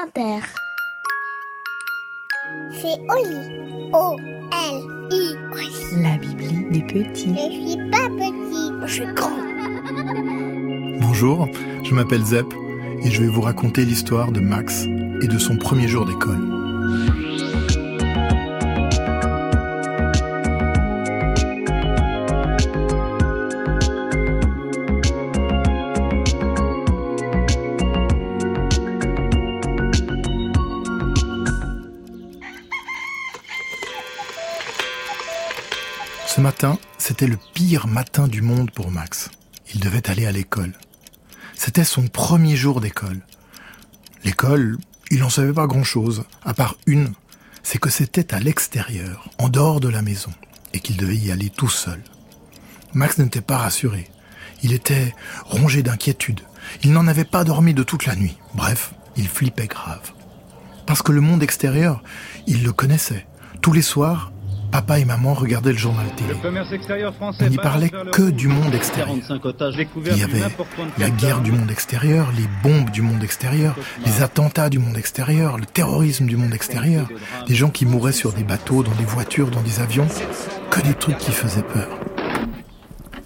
Inter. C'est Oli. O-L-I. La Bibli des petits. Je suis pas petit. Je suis grand. Bonjour, je m'appelle Zep et je vais vous raconter l'histoire de Max et de son premier jour d'école. Ce matin, c'était le pire matin du monde pour Max. Il devait aller à l'école. C'était son premier jour d'école. L'école, il n'en savait pas grand-chose, à part une, c'est que c'était à l'extérieur, en dehors de la maison, et qu'il devait y aller tout seul. Max n'était pas rassuré. Il était rongé d'inquiétude. Il n'en avait pas dormi de toute la nuit. Bref, il flippait grave. Parce que le monde extérieur, il le connaissait. Tous les soirs, papa et maman regardaient le journal télé. On n'y parlait que du monde extérieur. Il y avait la guerre du monde extérieur, les bombes du monde extérieur, les attentats du monde extérieur, le terrorisme du monde extérieur, des gens qui mouraient sur des bateaux, dans des voitures, dans des avions, que des trucs qui faisaient peur.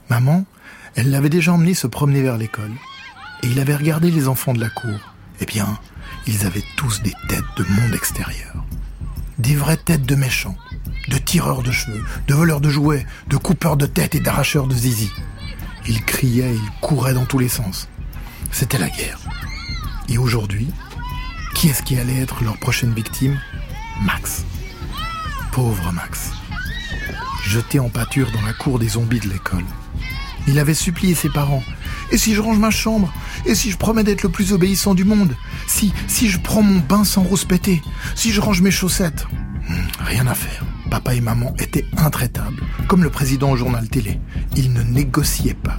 Maman, elle l'avait déjà emmené se promener vers l'école, et il avait regardé les enfants de la cour. Eh bien, ils avaient tous des têtes de monde extérieur. Des vraies têtes de méchants de tireurs de cheveux, de voleurs de jouets, de coupeurs de tête et d'arracheurs de zizi. Ils criaient, ils couraient dans tous les sens. C'était la guerre. Et aujourd'hui, qui est-ce qui allait être leur prochaine victime? Max. Pauvre Max. Jeté en pâture dans la cour des zombies de l'école. Il avait supplié ses parents. Et si je range ma chambre? Et si je promets d'être le plus obéissant du monde? Si, si je prends mon bain sans rouspéter Si je range mes chaussettes? Rien à faire. Papa et maman étaient intraitables, comme le président au journal télé. Ils ne négociaient pas.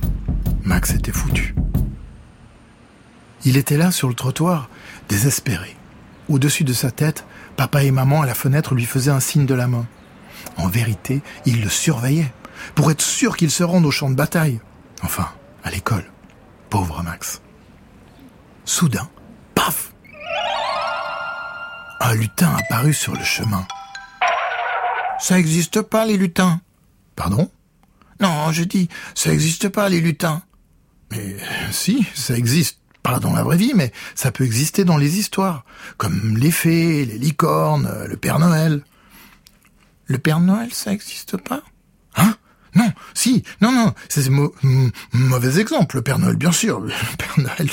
Max était foutu. Il était là sur le trottoir, désespéré. Au-dessus de sa tête, papa et maman à la fenêtre lui faisaient un signe de la main. En vérité, ils le surveillaient, pour être sûr qu'il se rende au champ de bataille. Enfin, à l'école. Pauvre Max. Soudain, paf Un lutin apparut sur le chemin. Ça n'existe pas, les lutins. Pardon? Non, je dis, ça n'existe pas, les lutins. Mais si, ça existe. Pas dans la vraie vie, mais ça peut exister dans les histoires. Comme les fées, les licornes, le Père Noël. Le Père Noël, ça n'existe pas? Hein? Non, si, non, non, c'est un mauvais exemple. Le Père Noël, bien sûr. Le Père Noël,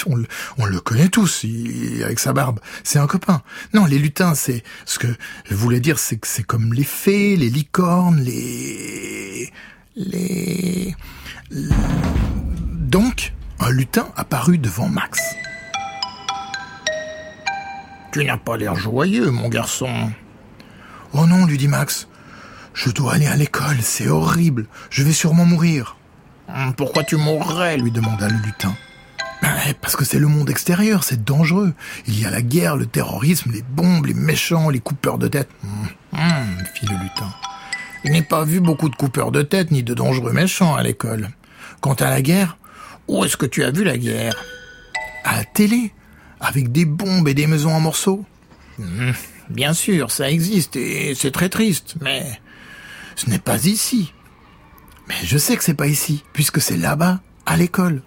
on le, connaît tous, avec sa barbe. C'est un copain. Non, les lutins, c'est ce que je voulais dire, c'est que c'est comme les fées, les licornes, les, les. Donc, un lutin apparut devant Max. Tu n'as pas l'air joyeux, mon garçon. Oh non, lui dit Max. Je dois aller à l'école, c'est horrible. Je vais sûrement mourir. Hum, pourquoi tu mourrais lui demanda le lutin. Ben, parce que c'est le monde extérieur, c'est dangereux. Il y a la guerre, le terrorisme, les bombes, les méchants, les coupeurs de tête. Hum, hum, fit le lutin. Je n'ai pas vu beaucoup de coupeurs de tête ni de dangereux méchants à l'école. Quant à la guerre, où est-ce que tu as vu la guerre? À la télé, avec des bombes et des maisons en morceaux? Bien sûr, ça existe et c'est très triste, mais ce n'est pas ici. Mais je sais que c'est pas ici, puisque c'est là-bas, à l'école.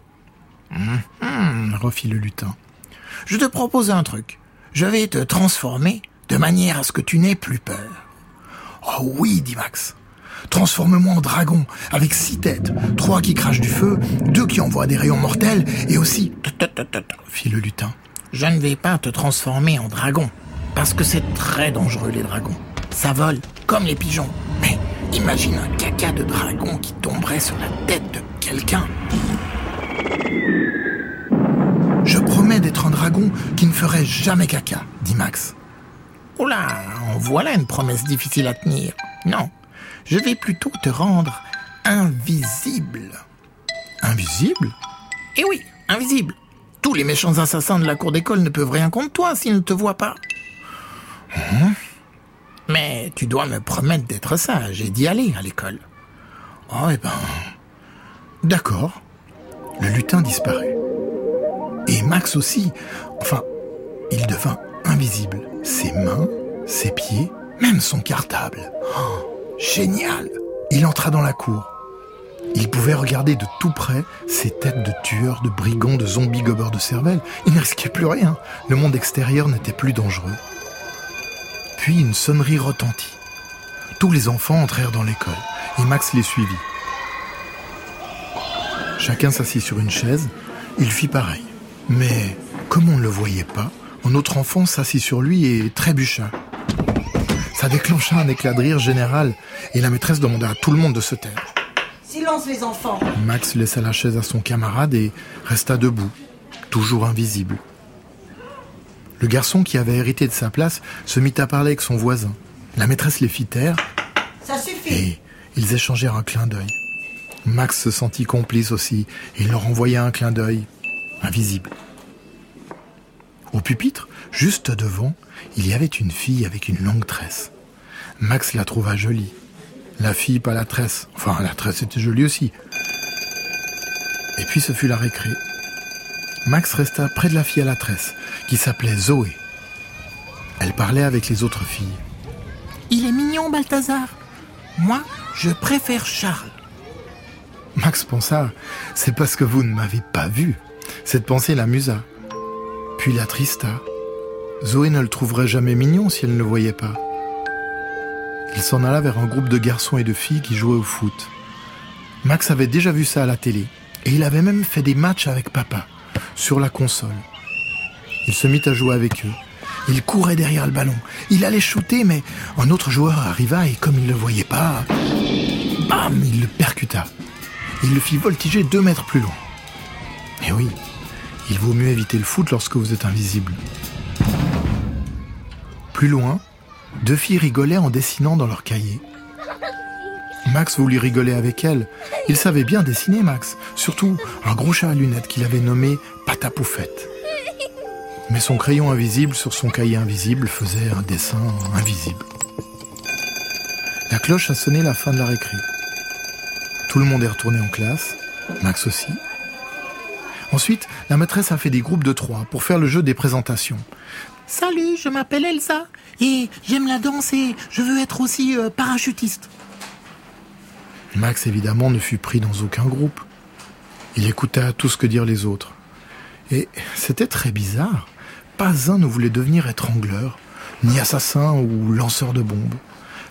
Hum, hum, refit le lutin. Je te propose un truc. Je vais te transformer de manière à ce que tu n'aies plus peur. Oh oui, dit Max. Transforme-moi en dragon, avec six têtes, trois qui crachent du feu, deux qui envoient des rayons mortels, et aussi... fit le lutin. Je ne vais pas te transformer en dragon, parce que c'est très dangereux les dragons. Ça vole, comme les pigeons. Mais Imagine un caca de dragon qui tomberait sur la tête de quelqu'un. Je promets d'être un dragon qui ne ferait jamais caca, dit Max. Oula, voilà une promesse difficile à tenir. Non, je vais plutôt te rendre invisible. Invisible? Eh oui, invisible. Tous les méchants assassins de la cour d'école ne peuvent rien contre toi s'ils ne te voient pas. Hein? Mais tu dois me promettre d'être sage et d'y aller à l'école. Oh, eh ben. D'accord. Le lutin disparut. Et Max aussi. Enfin, il devint invisible. Ses mains, ses pieds, même son cartable. Oh, génial Il entra dans la cour. Il pouvait regarder de tout près ces têtes de tueurs, de brigands, de zombies gobeurs de cervelle. Il ne risquait plus rien. Le monde extérieur n'était plus dangereux. Puis une sonnerie retentit. Tous les enfants entrèrent dans l'école et Max les suivit. Chacun s'assit sur une chaise. Il fit pareil. Mais comme on ne le voyait pas, un autre enfant s'assit sur lui et trébucha. Ça déclencha un éclat de rire général et la maîtresse demanda à tout le monde de se taire. Silence les enfants. Max laissa la chaise à son camarade et resta debout, toujours invisible. Le garçon qui avait hérité de sa place se mit à parler avec son voisin. La maîtresse les fit taire Ça suffit. et ils échangèrent un clin d'œil. Max se sentit complice aussi et il leur envoya un clin d'œil, invisible. Au pupitre, juste devant, il y avait une fille avec une longue tresse. Max la trouva jolie. La fille, pas la tresse. Enfin, la tresse était jolie aussi. Et puis ce fut la récré. Max resta près de la fille à la tresse, qui s'appelait Zoé. Elle parlait avec les autres filles. Il est mignon, Balthazar. Moi, je préfère Charles. Max pensa, c'est parce que vous ne m'avez pas vu. Cette pensée l'amusa. Puis l'attrista. Zoé ne le trouverait jamais mignon si elle ne le voyait pas. Il s'en alla vers un groupe de garçons et de filles qui jouaient au foot. Max avait déjà vu ça à la télé, et il avait même fait des matchs avec papa, sur la console. Il se mit à jouer avec eux. Il courait derrière le ballon. Il allait shooter, mais un autre joueur arriva et comme il ne le voyait pas, bam, il le percuta. Il le fit voltiger deux mètres plus loin. Et oui, il vaut mieux éviter le foot lorsque vous êtes invisible. Plus loin, deux filles rigolaient en dessinant dans leur cahier. Max voulut rigoler avec elles. Il savait bien dessiner, Max. Surtout un gros chat à lunettes qu'il avait nommé Patapoufette. Mais son crayon invisible sur son cahier invisible faisait un dessin invisible. La cloche a sonné la fin de la récré. Tout le monde est retourné en classe, Max aussi. Ensuite, la maîtresse a fait des groupes de trois pour faire le jeu des présentations. Salut, je m'appelle Elsa. Et j'aime la danse et je veux être aussi euh, parachutiste. Max, évidemment, ne fut pris dans aucun groupe. Il écouta tout ce que dirent les autres. Et c'était très bizarre. Pas un ne voulait devenir étrangleur, ni assassin ou lanceur de bombes.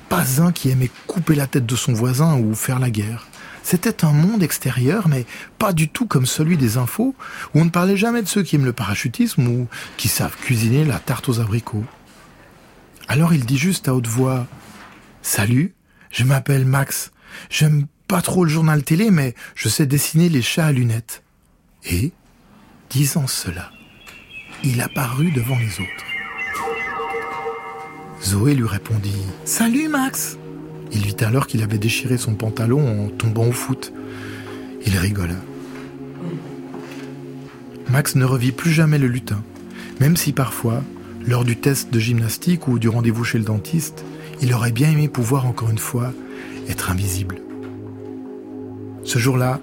Pas un qui aimait couper la tête de son voisin ou faire la guerre. C'était un monde extérieur, mais pas du tout comme celui des infos, où on ne parlait jamais de ceux qui aiment le parachutisme ou qui savent cuisiner la tarte aux abricots. Alors il dit juste à haute voix Salut, je m'appelle Max. J'aime pas trop le journal télé, mais je sais dessiner les chats à lunettes. Et, disant cela, il apparut devant les autres. Zoé lui répondit Salut, Max. Il vit alors qu'il avait déchiré son pantalon en tombant au foot. Il rigola. Max ne revit plus jamais le lutin, même si parfois, lors du test de gymnastique ou du rendez-vous chez le dentiste, il aurait bien aimé pouvoir encore une fois être invisible. Ce jour-là,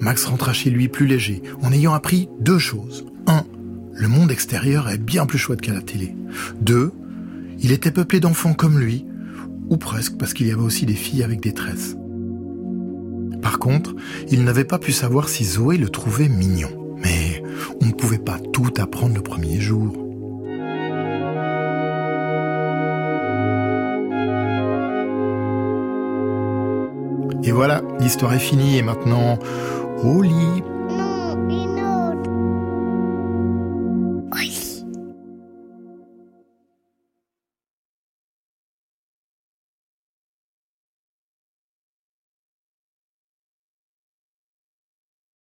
Max rentra chez lui plus léger, en ayant appris deux choses. Un, le monde extérieur est bien plus chouette qu'à la télé. Deux, il était peuplé d'enfants comme lui, ou presque parce qu'il y avait aussi des filles avec des tresses. Par contre, il n'avait pas pu savoir si Zoé le trouvait mignon. Mais on ne pouvait pas tout apprendre le premier jour. Voilà, l'histoire est finie et maintenant, au lit